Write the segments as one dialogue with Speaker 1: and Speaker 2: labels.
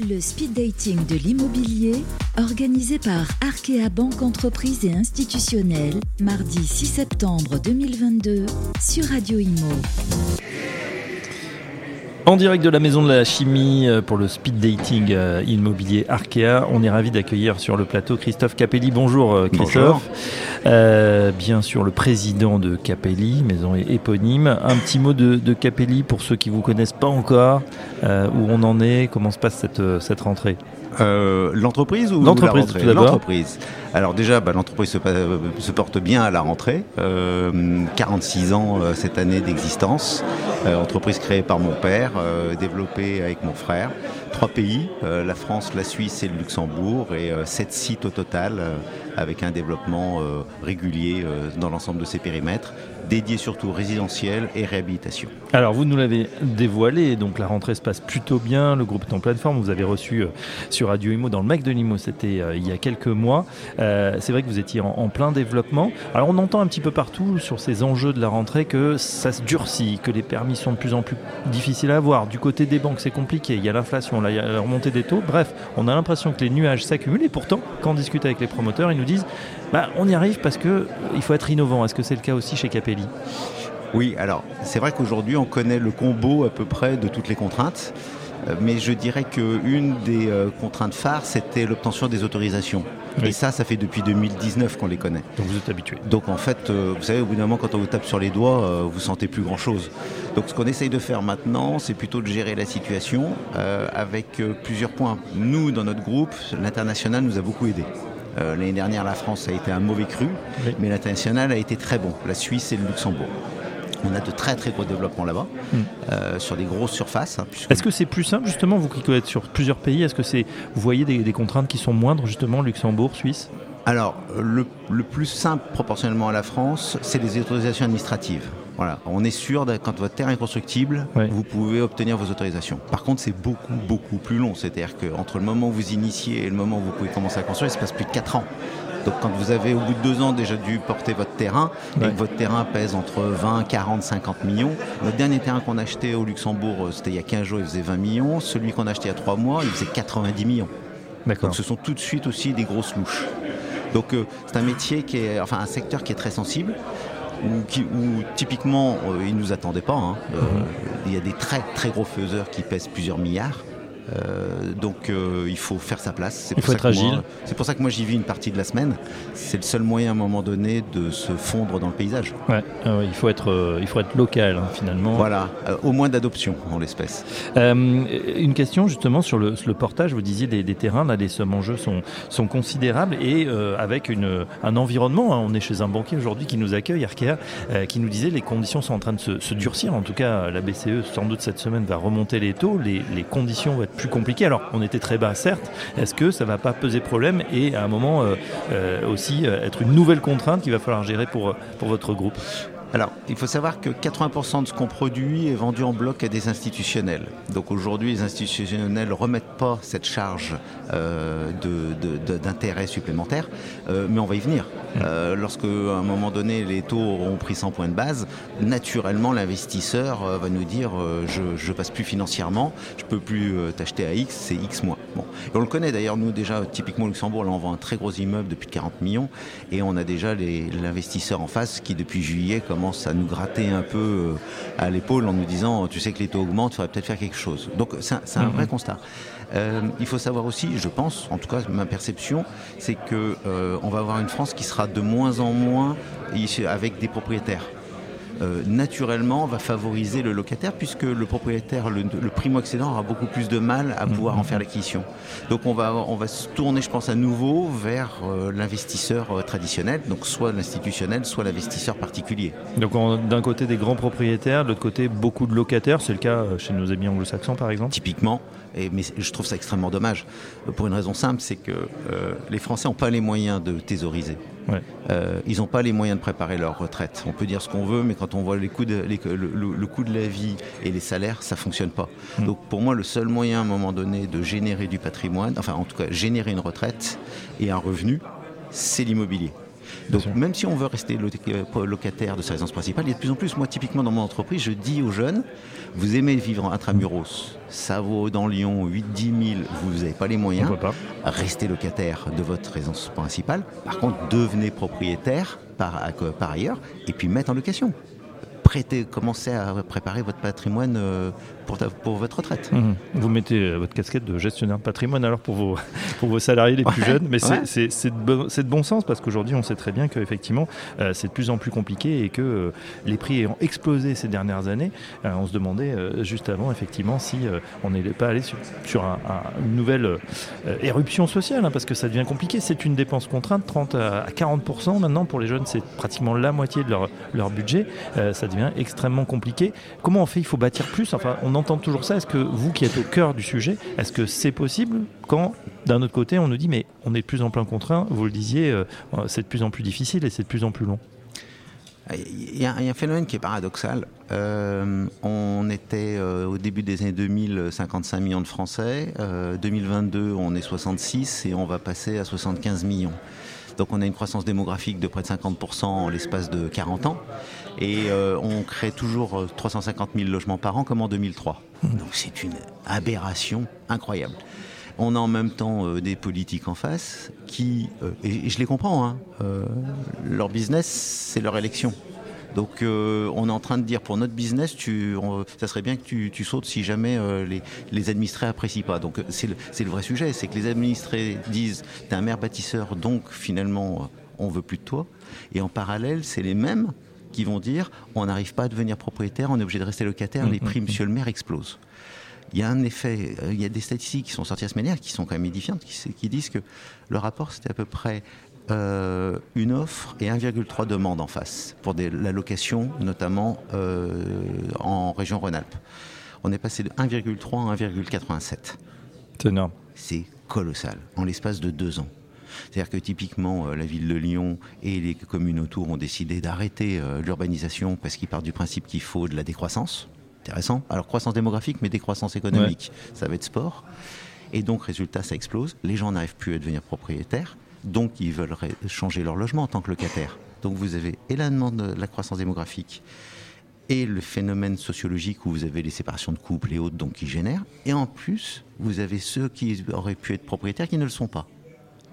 Speaker 1: Le speed dating de l'immobilier, organisé par Arkea Banque Entreprise et Institutionnelle, mardi 6 septembre 2022, sur Radio Imo.
Speaker 2: En direct de la Maison de la Chimie euh, pour le speed dating euh, immobilier Arkea, on est ravi d'accueillir sur le plateau Christophe Capelli. Bonjour euh, Christophe. bien sûr le président de Capelli, maison éponyme. Un petit mot de, de Capelli pour ceux qui ne vous connaissent pas encore, où on en est, comment se passe cette, cette rentrée?
Speaker 3: Euh, l'entreprise ou
Speaker 2: l'entreprise
Speaker 3: L'entreprise. Alors déjà, bah, l'entreprise se, porte bien à la rentrée. 46 euh, ans euh, cette année d'existence. entreprise créée par mon père, développée avec mon frère. Trois pays, la France, la Suisse et le Luxembourg, et sept sites au total, avec un développement régulier dans l'ensemble de ces périmètres dédié surtout résidentiel et réhabilitation.
Speaker 2: Alors vous nous l'avez dévoilé, donc la rentrée se passe plutôt bien, le groupe est en pleine forme, vous avez reçu euh, sur Radio Imo dans le Mac de Limo, c'était euh, il y a quelques mois. Euh, c'est vrai que vous étiez en, plein développement. Alors on entend un petit peu partout sur ces enjeux de la rentrée que ça se durcit, que les permis sont de plus en plus difficiles à avoir. Du côté des banques c'est compliqué, il y a l'inflation, la remontée des taux. Bref, on a l'impression que les nuages s'accumulent et pourtant quand on discute avec les promoteurs, ils nous disent bah, on y arrive parce qu'il faut être innovant. Est-ce que c'est le cas aussi chez Capelli?
Speaker 3: Oui, alors c'est vrai qu'aujourd'hui on connaît le combo à peu près de toutes les contraintes. Euh, mais je dirais qu'une des euh, contraintes phares, c'était l'obtention des autorisations. Et ça, ça fait depuis 2019 qu'on les connaît.
Speaker 2: Donc vous êtes habitué.
Speaker 3: Donc en fait, euh, vous savez, au bout d'un moment, quand on vous tape sur les doigts, vous sentez plus grand-chose. Donc ce qu'on essaye de faire maintenant, c'est plutôt de gérer la situation avec plusieurs points. Nous, dans notre groupe, l'international nous a beaucoup aidés. Euh, l'année dernière, la France a été un mauvais cru, mais l'international a été très bon, la Suisse et le Luxembourg. On a de très très gros développements là-bas, hmm. euh, sur des grosses surfaces. Hein,
Speaker 2: est-ce que c'est plus simple justement, vous qui êtes sur plusieurs pays, est-ce que c'est, vous voyez des, des contraintes qui sont moindres justement, Luxembourg, Suisse?
Speaker 3: Alors, le, plus simple proportionnellement à la France, c'est les autorisations administratives. Voilà, on est sûr que quand votre terrain est constructible, vous pouvez obtenir vos autorisations. Par contre, c'est beaucoup, beaucoup plus long. C'est-à-dire qu'entre le moment où vous initiez et le moment où vous pouvez commencer à construire, il se passe plus de 4 ans. Donc quand vous avez au bout de deux ans déjà dû porter votre terrain et que votre terrain pèse entre 20, 40, 50 millions, notre dernier terrain qu'on a acheté au Luxembourg, euh, c'était il y a 15 jours, il faisait 20 millions. Celui qu'on a acheté il y a 3 mois, il faisait 90 millions. Donc ce sont tout de suite aussi des grosses louches. Donc euh, c'est un métier qui est, enfin un secteur qui est très sensible. Où, typiquement euh, ils ne nous attendaient pas. Hein. Euh, mhm. il y a des très très gros faiseurs qui pèsent plusieurs milliards. Euh, donc euh, il faut faire sa place.
Speaker 2: Il faut être agile.
Speaker 3: C'est pour ça que moi j'y vis une partie de la semaine. C'est le seul moyen à un moment donné de se fondre dans le paysage.
Speaker 2: Ouais, ah il, faut être, euh, il faut être local hein, finalement.
Speaker 3: Voilà, au moins d'adoption en l'espèce.
Speaker 2: une question justement sur le, portage. Vous disiez des, des, terrains, là les sommes en jeu sont, sont considérables et avec une, un environnement. Hein. on est chez un banquier aujourd'hui qui nous accueille, Arkea, qui nous disait les conditions sont en train de se, durcir. En tout cas, la BCE sans doute cette semaine va remonter les taux. Les, les conditions vont être plus compliqué. Alors, on était très bas, certes. Est-ce que ça va pas peser problème et à un moment euh, euh, aussi euh, être une nouvelle contrainte qu'il va falloir gérer pour votre groupe?
Speaker 3: Alors, il faut savoir que 80% de ce qu'on produit est vendu en bloc à des institutionnels. Donc aujourd'hui, les institutionnels ne remettent pas cette charge euh, d'intérêt supplémentaire, euh, mais on va y venir. Mmh. Euh, lorsque, à un moment donné, les taux auront pris 100 points de base, naturellement, l'investisseur va nous dire je ne passe plus financièrement, je ne peux plus t'acheter à X, c'est X moins. Bon. on le connaît d'ailleurs, nous déjà, typiquement au Luxembourg, là on vend un très gros immeuble depuis 40 millions, et on a déjà l'investisseur en face qui, depuis juillet, commence à nous gratter un peu euh, à l'épaule en nous disant tu sais que les taux augmentent, il faudrait peut-être faire quelque chose. Donc c'est un, vrai mhm. constat. Euh, il faut savoir aussi, je pense, en tout cas ma perception, c'est que euh, on va avoir une France qui sera de moins en moins avec des propriétaires. Euh, naturellement va favoriser le locataire puisque le propriétaire, le, primo-accédant aura beaucoup plus de mal à pouvoir en faire l'acquisition. Donc on va, on va se tourner, je pense, à nouveau vers euh, l'investisseur euh, traditionnel, donc soit l'institutionnel, soit l'investisseur particulier.
Speaker 2: Donc d'un côté des grands propriétaires, de l'autre côté beaucoup de locataires, c'est le cas chez nos amis anglo-saxons par exemple
Speaker 3: Typiquement, et, mais je trouve ça extrêmement dommage, pour une raison simple, c'est que les Français n'ont pas les moyens de thésauriser. Euh, ils n'ont pas les moyens de préparer leur retraite. On peut dire ce qu'on veut, mais quand on voit les coûts de, le, coût de la vie et les salaires, ça fonctionne pas. Hmm. Donc pour moi, le seul moyen à un moment donné de générer du patrimoine, enfin en tout cas générer une retraite et un revenu, c'est l'immobilier. Donc même si on veut rester locataire de sa résidence principale, il y a de plus en plus, moi typiquement dans mon entreprise, je dis aux jeunes, vous aimez vivre intramuros, ça vaut dans Lyon 8-10 000, vous n'avez pas les moyens, restez locataire de votre résidence principale, par contre devenez propriétaire par, par ailleurs, et puis mettre en location prêtez, commencez à préparer votre patrimoine euh, pour, pour votre retraite.
Speaker 2: Mmh. Vous mettez euh, votre casquette de gestionnaire de patrimoine alors pour vos, pour vos salariés les plus jeunes, mais c'est de, bon sens parce qu'aujourd'hui on sait très bien qu'effectivement euh, c'est de plus en plus compliqué et que les prix ayant explosé ces dernières années, on se demandait juste avant effectivement si on n'allait pas aller sur, sur une nouvelle éruption sociale hein, parce que ça devient compliqué. C'est une dépense contrainte, 30 à 40% maintenant pour les jeunes c'est pratiquement la moitié de leur, leur budget. ça extrêmement compliqué. Comment on fait Il faut bâtir plus. Enfin, on entend toujours ça. Est-ce que vous qui êtes au cœur du sujet, est-ce que c'est possible quand, d'un autre côté, on nous dit mais on est de plus en plus contraint, vous le disiez, euh, c'est de plus en plus difficile et c'est de plus en plus long
Speaker 3: il y, a, un phénomène qui est paradoxal. Euh, on était euh, au début des années 2000 55 millions de Français. 2022, on est 66 et on va passer à 75 millions. Donc on a une croissance démographique de près de 50% en l'espace de 40 ans. Et euh, on crée toujours 350 euh, 000 logements par an comme en 2003. Donc c'est une aberration incroyable. On a en même temps euh, des politiques en face qui, et, je les comprends, hein, leur business c'est leur élection. Donc on est en train de dire pour notre business, tu, ça serait bien que tu, sautes si jamais les, les, administrés apprécient pas. Donc c'est le, le, vrai sujet, c'est que les administrés disent t'es un maire bâtisseur, donc finalement on veut plus de toi. Et en parallèle, c'est les mêmes qui vont dire on n'arrive pas à devenir propriétaire, on est obligé de rester locataire, les mmh, prix, mmh, monsieur le maire, explosent. Il y a un effet, euh, il y a des statistiques qui sont sorties à ce manière qui sont quand même édifiantes, qui, disent que le rapport, c'était à peu près euh, une offre et 1,3 demande en face pour la location, notamment euh, en région Rhône-Alpes. On est passé de 1,3 à 1,87.
Speaker 2: C'est énorme.
Speaker 3: C'est colossal, en l'espace de deux ans. C'est-à-dire que typiquement, euh, la ville de Lyon et les communes autour ont décidé d'arrêter l'urbanisation parce qu'ils partent du principe qu'il faut de la décroissance. Intéressant. Alors croissance démographique, mais décroissance économique, ça va être sport. Et donc, résultat, ça explose. Les gens n'arrivent plus à devenir propriétaires. Donc, ils veulent changer leur logement en tant que locataire. Donc, vous avez et la demande de la croissance démographique et le phénomène sociologique où vous avez les séparations de couples et autres, donc qui génèrent. Et en plus, vous avez ceux qui auraient pu être propriétaires qui ne le sont pas.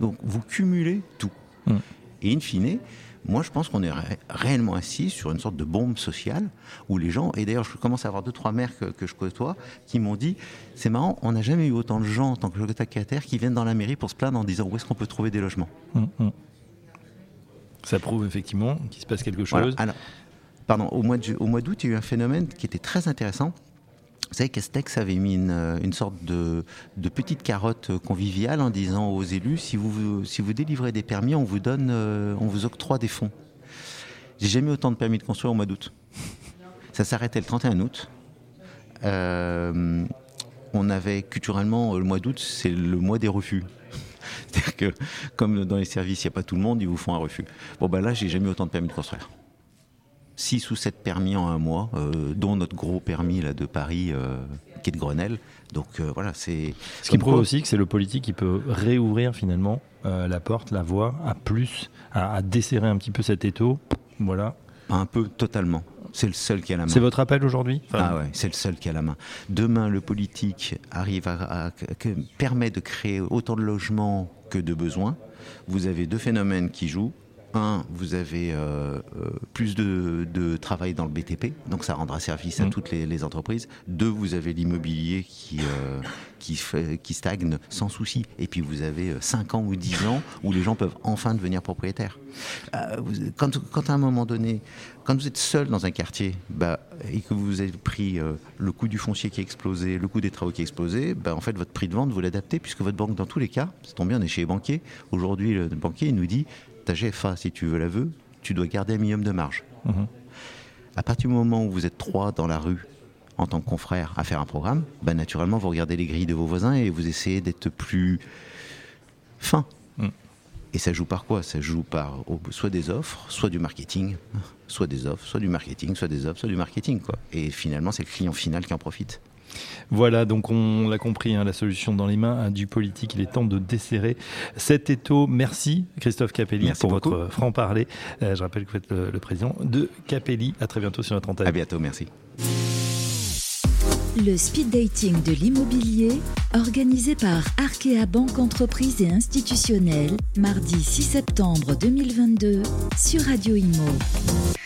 Speaker 3: Donc vous cumulez tout. Mm. Et in fine, moi je pense qu'on est réellement assis sur une sorte de bombe sociale où les gens, et d'ailleurs je commence à avoir deux, trois maires que, je côtoie, qui m'ont dit, c'est marrant, on n'a jamais eu autant de gens en tant que locataires qui viennent dans la mairie pour se plaindre en disant où est-ce qu'on peut trouver des logements. Mm, mm.
Speaker 2: Ça prouve effectivement qu'il se passe quelque chose.
Speaker 3: Alors, pardon, au mois d'août, il y a eu un phénomène qui était très intéressant. Vous savez, Castex avait mis une, euh, sorte de, petite carotte conviviale en disant aux élus si vous, délivrez des permis, on vous donne, euh, on vous octroie des fonds. J'ai jamais eu autant de permis de construire au mois d'août. Ça s'arrêtait le 31 août. Euh, on avait culturellement le mois d'août, c'est le mois des refus. C'est-à-dire que, comme dans les services, il n'y a pas tout le monde, ils vous font un refus. Bon, ben là, j'ai jamais eu autant de permis de construire. 6 ou 7 permis en un mois, euh, dont notre gros permis là, de Paris euh, qui est de Grenelle. Donc euh, voilà, c'est.
Speaker 2: Ce qui prouve aussi que c'est le politique qui peut réouvrir finalement la porte, la voie à plus, à, desserrer un petit peu cet étau. Voilà.
Speaker 3: Un peu, totalement. C'est le seul qui a la main.
Speaker 2: C'est votre appel aujourd'hui?
Speaker 3: Ah ouais, c'est le seul qui a la main. Demain, le politique arrive à, permet de créer autant de logements que de besoins. Vous avez deux phénomènes qui jouent un, vous avez euh, euh, plus de, travail dans le BTP, donc ça rendra service à mm. toutes les, entreprises. Deux, vous avez l'immobilier qui, euh, qui, qui stagne sans souci. Et puis vous avez 5 ans ou 10 ans où les gens peuvent enfin devenir propriétaires. quand, quand, à un moment donné, quand vous êtes seul dans un quartier bah, et que vous avez pris le coût du foncier qui a explosé, le coût des travaux qui a explosé, bah, en fait votre prix de vente, vous l'adaptez puisque votre banque, dans tous les cas, c'est bien, on est chez les banquiers. Aujourd'hui, le banquier il nous dit ta GFA, si tu veux la veux, tu dois garder un minimum de marge. Mhm. À partir du moment où vous êtes trois dans la rue en tant que confrère à faire un programme, bah, naturellement vous regardez les grilles de vos voisins et vous essayez d'être plus fin. Mhm. Et ça joue par quoi? Ça joue par soit des offres, soit du marketing, soit des offres, soit du marketing, soit des offres, soit du marketing. Quoi. Et finalement, c'est le client final qui en profite.
Speaker 2: Voilà, donc on l'a compris, hein, la solution dans les mains du politique. Il est temps de desserrer cet étau. Merci Christophe Capelli pour votre franc-parler. Euh, je rappelle que vous êtes le, président de Capelli. À très bientôt sur notre antenne.
Speaker 3: À bientôt, merci.
Speaker 1: Le speed dating de l'immobilier, organisé par Arkea Banque Entreprise et Institutionnelle, mardi 6 septembre 2022 sur Radio Imo.